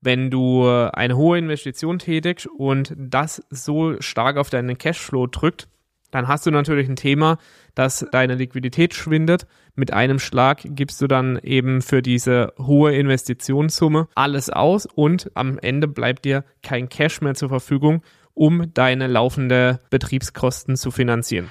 wenn du eine hohe Investition tätigst und das so stark auf deinen Cashflow drückt, dann hast du natürlich ein Thema, dass deine Liquidität schwindet. Mit einem Schlag gibst du dann eben für diese hohe Investitionssumme alles aus und am Ende bleibt dir kein Cash mehr zur Verfügung, um deine laufende Betriebskosten zu finanzieren.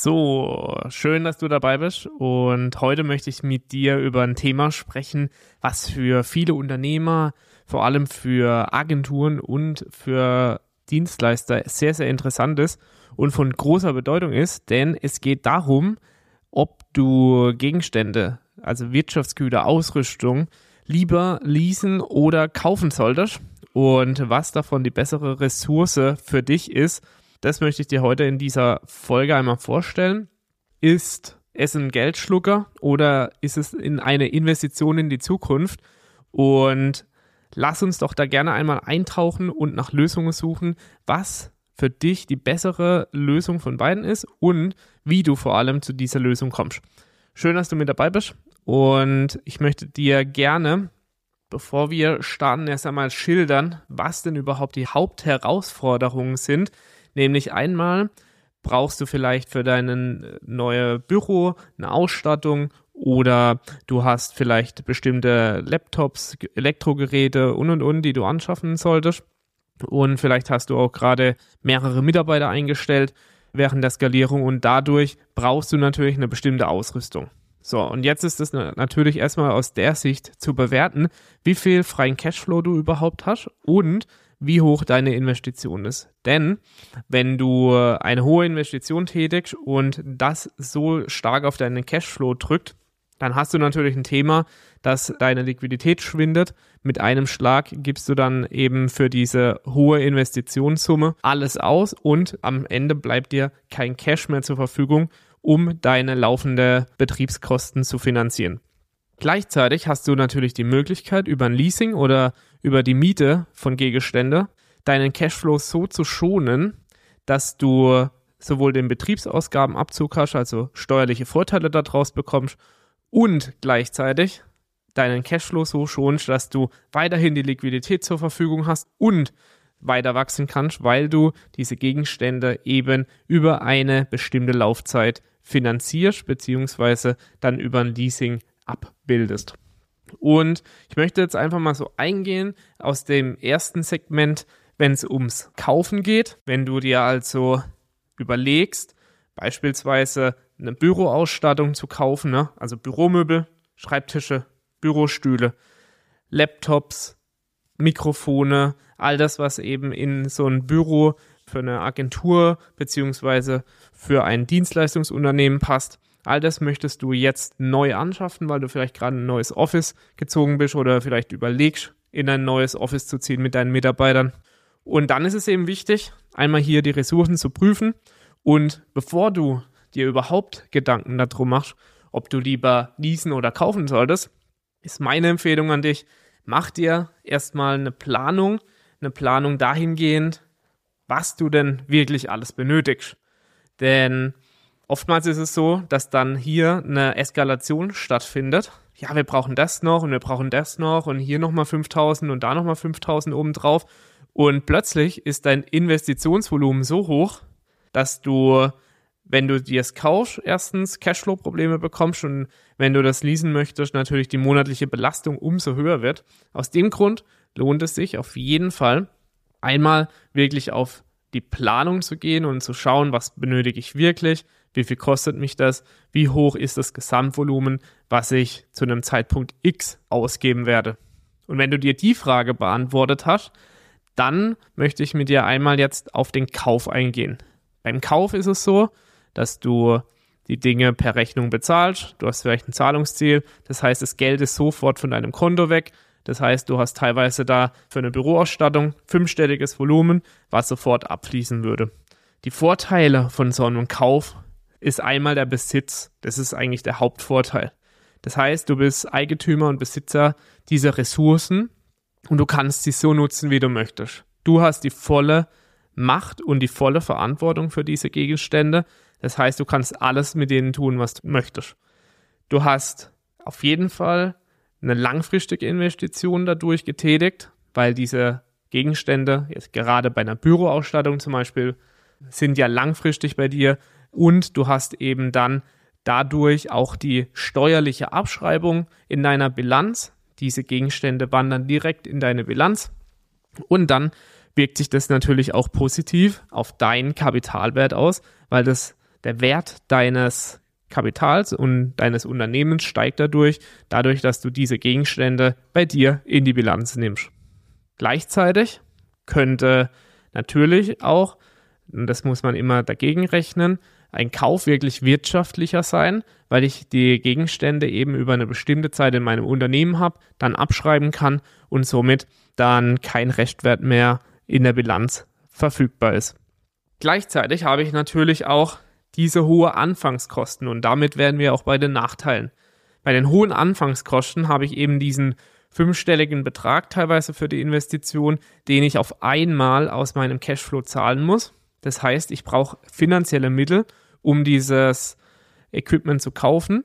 So, schön, dass du dabei bist. Und heute möchte ich mit dir über ein Thema sprechen, was für viele Unternehmer, vor allem für Agenturen und für Dienstleister sehr, sehr interessant ist und von großer Bedeutung ist, denn es geht darum, ob du Gegenstände, also Wirtschaftsgüter, Ausrüstung, lieber leasen oder kaufen solltest und was davon die bessere Ressource für dich ist das möchte ich dir heute in dieser Folge einmal vorstellen. Ist es ein Geldschlucker oder ist es in eine Investition in die Zukunft? Und lass uns doch da gerne einmal eintauchen und nach Lösungen suchen, was für dich die bessere Lösung von beiden ist und wie du vor allem zu dieser Lösung kommst. Schön, dass du mit dabei bist und ich möchte dir gerne, bevor wir starten, erst einmal schildern, was denn überhaupt die Hauptherausforderungen sind, Nämlich einmal brauchst du vielleicht für dein äh, neue Büro eine Ausstattung oder du hast vielleicht bestimmte Laptops, Elektrogeräte und und und, die du anschaffen solltest. Und vielleicht hast du auch gerade mehrere Mitarbeiter eingestellt während der Skalierung und dadurch brauchst du natürlich eine bestimmte Ausrüstung. So, und jetzt ist es natürlich erstmal aus der Sicht zu bewerten, wie viel freien Cashflow du überhaupt hast und wie hoch deine Investition ist. Denn wenn du eine hohe Investition tätigst und das so stark auf deinen Cashflow drückt, dann hast du natürlich ein Thema, dass deine Liquidität schwindet. Mit einem Schlag gibst du dann eben für diese hohe Investitionssumme alles aus und am Ende bleibt dir kein Cash mehr zur Verfügung, um deine laufende Betriebskosten zu finanzieren. Gleichzeitig hast du natürlich die Möglichkeit, über ein Leasing oder über die Miete von Gegenstände deinen Cashflow so zu schonen, dass du sowohl den Betriebsausgabenabzug hast, also steuerliche Vorteile daraus bekommst und gleichzeitig deinen Cashflow so schonst, dass du weiterhin die Liquidität zur Verfügung hast und weiter wachsen kannst, weil du diese Gegenstände eben über eine bestimmte Laufzeit finanzierst, beziehungsweise dann über ein Leasing abbildest. Und ich möchte jetzt einfach mal so eingehen aus dem ersten Segment, wenn es ums Kaufen geht. Wenn du dir also überlegst, beispielsweise eine Büroausstattung zu kaufen, ne? also Büromöbel, Schreibtische, Bürostühle, Laptops, Mikrofone, all das, was eben in so ein Büro für eine Agentur beziehungsweise für ein Dienstleistungsunternehmen passt. All das möchtest du jetzt neu anschaffen, weil du vielleicht gerade ein neues Office gezogen bist oder vielleicht überlegst, in ein neues Office zu ziehen mit deinen Mitarbeitern. Und dann ist es eben wichtig, einmal hier die Ressourcen zu prüfen und bevor du dir überhaupt Gedanken darum machst, ob du lieber leasen oder kaufen solltest, ist meine Empfehlung an dich, mach dir erstmal eine Planung, eine Planung dahingehend, was du denn wirklich alles benötigst. Denn Oftmals ist es so, dass dann hier eine Eskalation stattfindet. Ja, wir brauchen das noch und wir brauchen das noch und hier nochmal 5000 und da nochmal 5000 obendrauf. Und plötzlich ist dein Investitionsvolumen so hoch, dass du, wenn du dir es kaufst, erstens Cashflow-Probleme bekommst und wenn du das leasen möchtest, natürlich die monatliche Belastung umso höher wird. Aus dem Grund lohnt es sich auf jeden Fall, einmal wirklich auf die Planung zu gehen und zu schauen, was benötige ich wirklich, wie viel kostet mich das, wie hoch ist das Gesamtvolumen, was ich zu einem Zeitpunkt X ausgeben werde. Und wenn du dir die Frage beantwortet hast, dann möchte ich mit dir einmal jetzt auf den Kauf eingehen. Beim Kauf ist es so, dass du die Dinge per Rechnung bezahlst. Du hast vielleicht ein Zahlungsziel. Das heißt, das Geld ist sofort von deinem Konto weg. Das heißt, du hast teilweise da für eine Büroausstattung fünfstelliges Volumen, was sofort abfließen würde. Die Vorteile von so einem Kauf ist einmal der Besitz. Das ist eigentlich der Hauptvorteil. Das heißt, du bist Eigentümer und Besitzer dieser Ressourcen und du kannst sie so nutzen, wie du möchtest. Du hast die volle Macht und die volle Verantwortung für diese Gegenstände. Das heißt, du kannst alles mit denen tun, was du möchtest. Du hast auf jeden Fall eine langfristige Investition dadurch getätigt, weil diese Gegenstände, jetzt gerade bei einer Büroausstattung zum Beispiel, sind ja langfristig bei dir und du hast eben dann dadurch auch die steuerliche Abschreibung in deiner Bilanz. Diese Gegenstände wandern direkt in deine Bilanz und dann wirkt sich das natürlich auch positiv auf deinen Kapitalwert aus, weil das der Wert deines Kapitals und deines Unternehmens steigt dadurch, dadurch, dass du diese Gegenstände bei dir in die Bilanz nimmst. Gleichzeitig könnte natürlich auch und das muss man immer dagegen rechnen, ein Kauf wirklich wirtschaftlicher sein, weil ich die Gegenstände eben über eine bestimmte Zeit in meinem Unternehmen habe, dann abschreiben kann und somit dann kein Rechtwert mehr in der Bilanz verfügbar ist. Gleichzeitig habe ich natürlich auch diese hohe Anfangskosten und damit werden wir auch bei den Nachteilen. Bei den hohen Anfangskosten habe ich eben diesen fünfstelligen Betrag teilweise für die Investition, den ich auf einmal aus meinem Cashflow zahlen muss. Das heißt, ich brauche finanzielle Mittel, um dieses Equipment zu kaufen.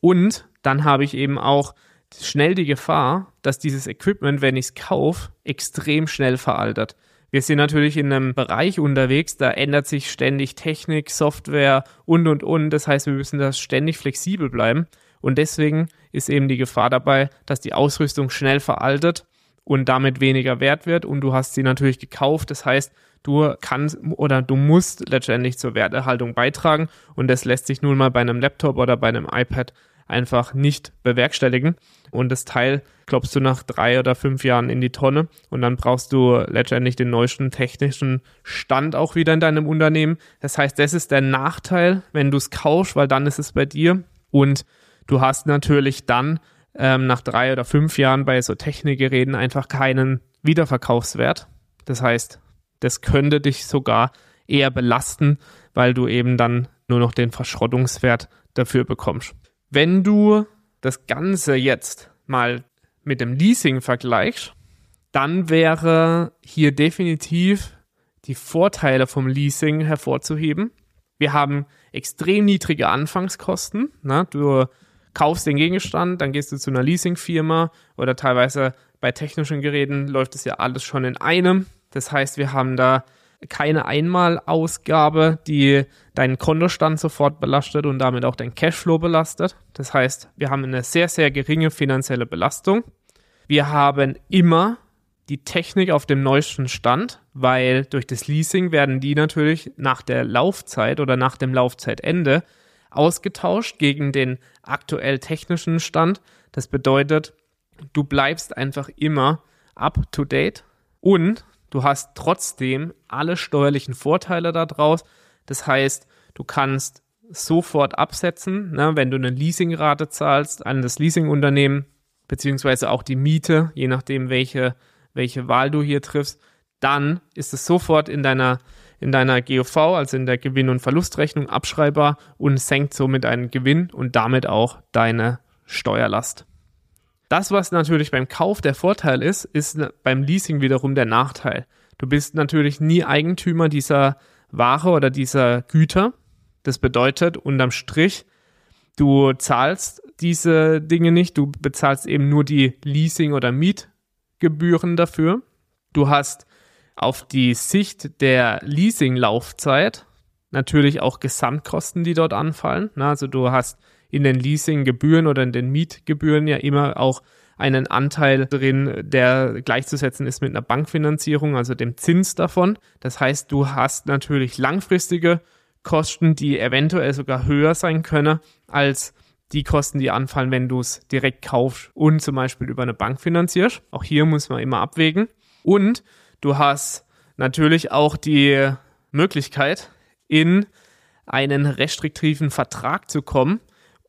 Und dann habe ich eben auch schnell die Gefahr, dass dieses Equipment, wenn ich es kaufe, extrem schnell veraltert. Wir sind natürlich in einem Bereich unterwegs, da ändert sich ständig Technik, Software und, und, und. Das heißt, wir müssen da ständig flexibel bleiben. Und deswegen ist eben die Gefahr dabei, dass die Ausrüstung schnell veraltet und damit weniger wert wird. Und du hast sie natürlich gekauft. Das heißt, du kannst oder du musst letztendlich zur Werterhaltung beitragen und das lässt sich nun mal bei einem Laptop oder bei einem iPad einfach nicht bewerkstelligen. Und das Teil klopfst du nach drei oder fünf Jahren in die Tonne und dann brauchst du letztendlich den neuesten technischen Stand auch wieder in deinem Unternehmen. Das heißt, das ist der Nachteil, wenn du es kaufst, weil dann ist es bei dir und du hast natürlich dann ähm, nach drei oder fünf Jahren bei so Technikgeräten einfach keinen Wiederverkaufswert. Das heißt, das könnte dich sogar eher belasten, weil du eben dann nur noch den Verschrottungswert dafür bekommst. Wenn du das Ganze jetzt mal mit dem Leasing vergleichst, dann wäre hier definitiv die Vorteile vom Leasing hervorzuheben. Wir haben extrem niedrige Anfangskosten. Ne? Du kaufst den Gegenstand, dann gehst du zu einer Leasingfirma oder teilweise bei technischen Geräten läuft es ja alles schon in einem. Das heißt, wir haben da keine Einmalausgabe, die deinen Kontostand sofort belastet und damit auch dein Cashflow belastet. Das heißt, wir haben eine sehr, sehr geringe finanzielle Belastung. Wir haben immer die Technik auf dem neuesten Stand, weil durch das Leasing werden die natürlich nach der Laufzeit oder nach dem Laufzeitende ausgetauscht gegen den aktuell technischen Stand. Das bedeutet, du bleibst einfach immer up to date und Du hast trotzdem alle steuerlichen Vorteile daraus. Das heißt, du kannst sofort absetzen, ne, wenn du eine Leasingrate zahlst an das Leasingunternehmen, beziehungsweise auch die Miete, je nachdem, welche, welche Wahl du hier triffst, dann ist es sofort in deiner, in deiner GOV, also in der Gewinn- und Verlustrechnung, abschreibbar und senkt somit deinen Gewinn und damit auch deine Steuerlast. Das, was natürlich beim Kauf der Vorteil ist, ist beim Leasing wiederum der Nachteil. Du bist natürlich nie Eigentümer dieser Ware oder dieser Güter. Das bedeutet unterm Strich, du zahlst diese Dinge nicht, du bezahlst eben nur die Leasing- oder Mietgebühren dafür. Du hast auf die Sicht der Leasing-Laufzeit natürlich auch Gesamtkosten, die dort anfallen. Also du hast in den Leasinggebühren oder in den Mietgebühren ja immer auch einen Anteil drin, der gleichzusetzen ist mit einer Bankfinanzierung, also dem Zins davon. Das heißt, du hast natürlich langfristige Kosten, die eventuell sogar höher sein können als die Kosten, die anfallen, wenn du es direkt kaufst und zum Beispiel über eine Bank finanzierst. Auch hier muss man immer abwägen. Und du hast natürlich auch die Möglichkeit, in einen restriktiven Vertrag zu kommen,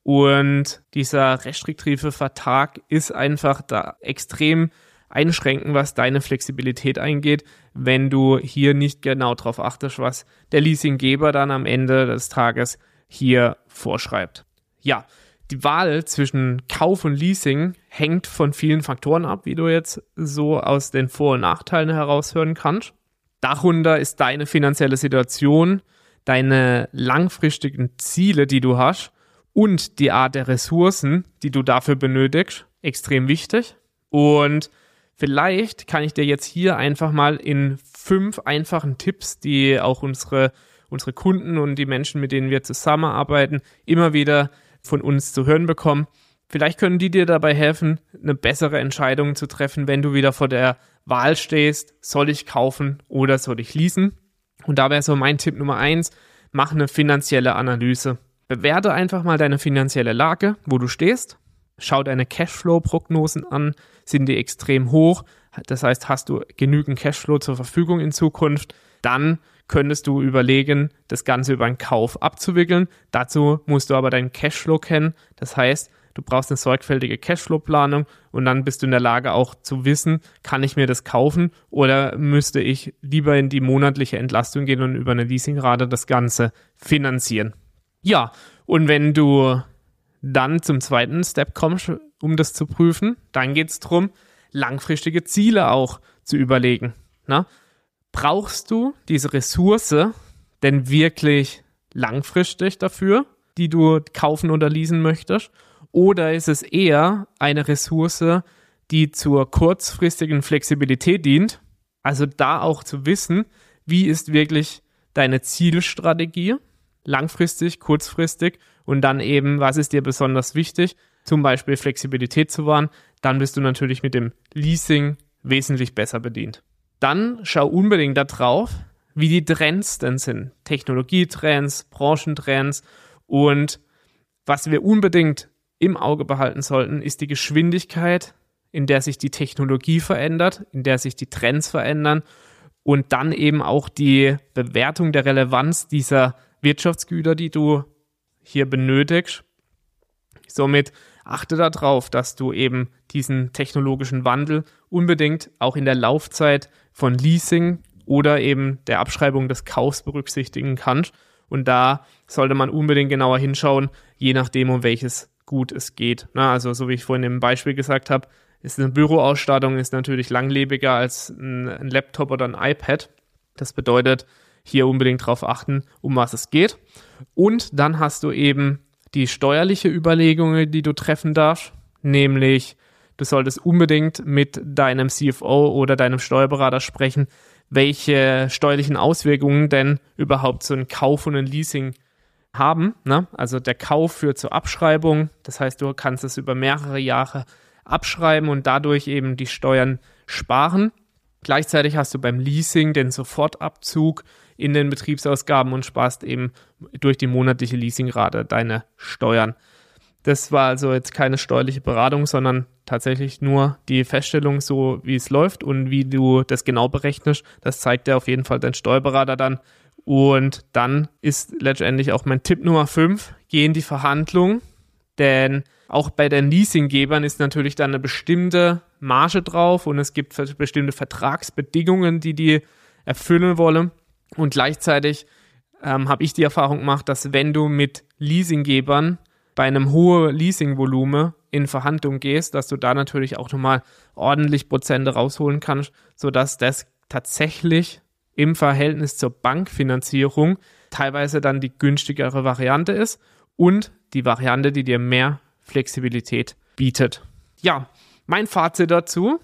Und dieser restriktive Vertrag ist einfach da extrem einschränken, was deine Flexibilität eingeht, wenn du hier nicht genau darauf achtest, was der Leasinggeber dann am Ende des Tages hier vorschreibt. Ja, die Wahl zwischen Kauf und Leasing hängt von vielen Faktoren ab, wie du jetzt so aus den Vor- und Nachteilen heraushören kannst. Darunter ist deine finanzielle Situation, deine langfristigen Ziele, die du hast und die Art der Ressourcen, die du dafür benötigst, extrem wichtig. Und vielleicht kann ich dir jetzt hier einfach mal in fünf einfachen Tipps, die auch unsere, unsere Kunden und die Menschen, mit denen wir zusammenarbeiten, immer wieder von uns zu hören bekommen. Vielleicht können die dir dabei helfen, eine bessere Entscheidung zu treffen, wenn du wieder vor der Wahl stehst, soll ich kaufen oder soll ich leasen? Und da wäre so mein Tipp Nummer eins, mach eine finanzielle Analyse. Bewerte einfach mal deine finanzielle Lage, wo du stehst. Schau deine Cashflow-Prognosen an. Sind die extrem hoch? Das heißt, hast du genügend Cashflow zur Verfügung in Zukunft? Dann könntest du überlegen, das Ganze über einen Kauf abzuwickeln. Dazu musst du aber deinen Cashflow kennen. Das heißt, du brauchst eine sorgfältige Cashflow-Planung und dann bist du in der Lage auch zu wissen, kann ich mir das kaufen oder müsste ich lieber in die monatliche Entlastung gehen und über eine Leasingrate das Ganze finanzieren. Ja, und wenn du dann zum zweiten Step kommst, um das zu prüfen, dann geht es darum, langfristige Ziele auch zu überlegen. Na? Brauchst du diese Ressource denn wirklich langfristig dafür, die du kaufen oder leasen möchtest? Oder ist es eher eine Ressource, die zur kurzfristigen Flexibilität dient? Also da auch zu wissen, wie ist wirklich deine Zielstrategie, langfristig, kurzfristig und dann eben, was ist dir besonders wichtig, zum Beispiel Flexibilität zu wahren, dann bist du natürlich mit dem Leasing wesentlich besser bedient dann schau unbedingt darauf, wie die Trends denn sind. Technologietrends, Branchentrends und was wir unbedingt im Auge behalten sollten, ist die Geschwindigkeit, in der sich die Technologie verändert, in der sich die Trends verändern und dann eben auch die Bewertung der Relevanz dieser Wirtschaftsgüter, die du hier benötigst. Somit achte darauf, dass du eben diesen technologischen Wandel unbedingt auch in der Laufzeit von Leasing oder eben der Abschreibung des Kaufs berücksichtigen kannst. Und da sollte man unbedingt genauer hinschauen, je nachdem, um welches Gut es geht. Na, also, so wie ich vorhin im Beispiel gesagt habe, ist eine Büroausstattung ist natürlich langlebiger als ein, ein Laptop oder ein iPad. Das bedeutet, hier unbedingt darauf achten, um was es geht. Und dann hast du eben die steuerliche Überlegung, die du treffen darfst, nämlich Du solltest unbedingt mit deinem CFO oder deinem Steuerberater sprechen, welche steuerlichen Auswirkungen denn überhaupt so ein Kauf und ein Leasing haben. Ne? Also der Kauf führt zur Abschreibung. Das heißt, du kannst es über mehrere Jahre abschreiben und dadurch eben die Steuern sparen. Gleichzeitig hast du beim Leasing den Sofortabzug in den Betriebsausgaben und sparst eben durch die monatliche Leasingrate deine Steuern. Das war also jetzt keine steuerliche Beratung, sondern tatsächlich nur die Feststellung, so wie es läuft und wie du das genau berechnest. Das zeigt dir auf jeden Fall dein Steuerberater dann. Und dann ist letztendlich auch mein Tipp Nummer 5, geh in die Verhandlung, denn auch bei den Leasinggebern ist natürlich dann eine bestimmte Marge drauf und es gibt bestimmte Vertragsbedingungen, die die erfüllen wollen. Und gleichzeitig ähm, habe ich die Erfahrung gemacht, dass wenn du mit Leasinggebern bei einem hohen Leasingvolumen in Verhandlungen gehst, dass du da natürlich auch nochmal ordentlich Prozente rausholen kannst, sodass das tatsächlich im Verhältnis zur Bankfinanzierung teilweise dann die günstigere Variante ist und die Variante, die dir mehr Flexibilität bietet. Ja, mein Fazit dazu.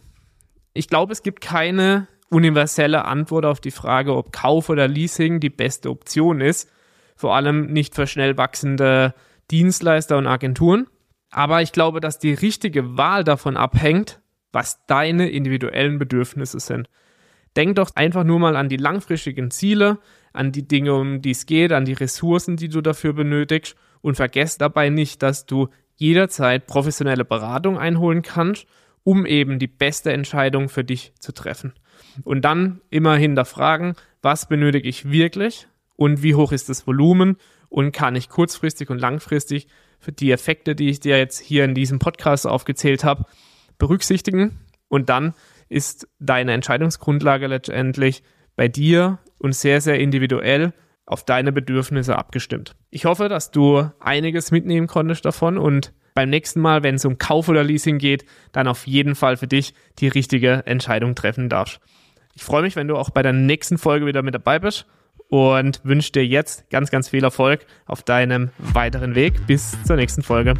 Ich glaube, es gibt keine universelle Antwort auf die Frage, ob Kauf oder Leasing die beste Option ist. Vor allem nicht für schnell wachsende Dienstleister und Agenturen. Aber ich glaube, dass die richtige Wahl davon abhängt, was deine individuellen Bedürfnisse sind. Denk doch einfach nur mal an die langfristigen Ziele, an die Dinge, um die es geht, an die Ressourcen, die du dafür benötigst und vergess dabei nicht, dass du jederzeit professionelle Beratung einholen kannst, um eben die beste Entscheidung für dich zu treffen. Und dann immer hinterfragen, was benötige ich wirklich und wie hoch ist das Volumen und kann ich kurzfristig und langfristig für die Effekte, die ich dir jetzt hier in diesem Podcast aufgezählt habe, berücksichtigen. Und dann ist deine Entscheidungsgrundlage letztendlich bei dir und sehr, sehr individuell auf deine Bedürfnisse abgestimmt. Ich hoffe, dass du einiges mitnehmen konntest davon und beim nächsten Mal, wenn es um Kauf oder Leasing geht, dann auf jeden Fall für dich die richtige Entscheidung treffen darfst. Ich freue mich, wenn du auch bei der nächsten Folge wieder mit dabei bist und wünsche dir jetzt ganz, ganz viel Erfolg auf deinem weiteren Weg. Bis zur nächsten Folge.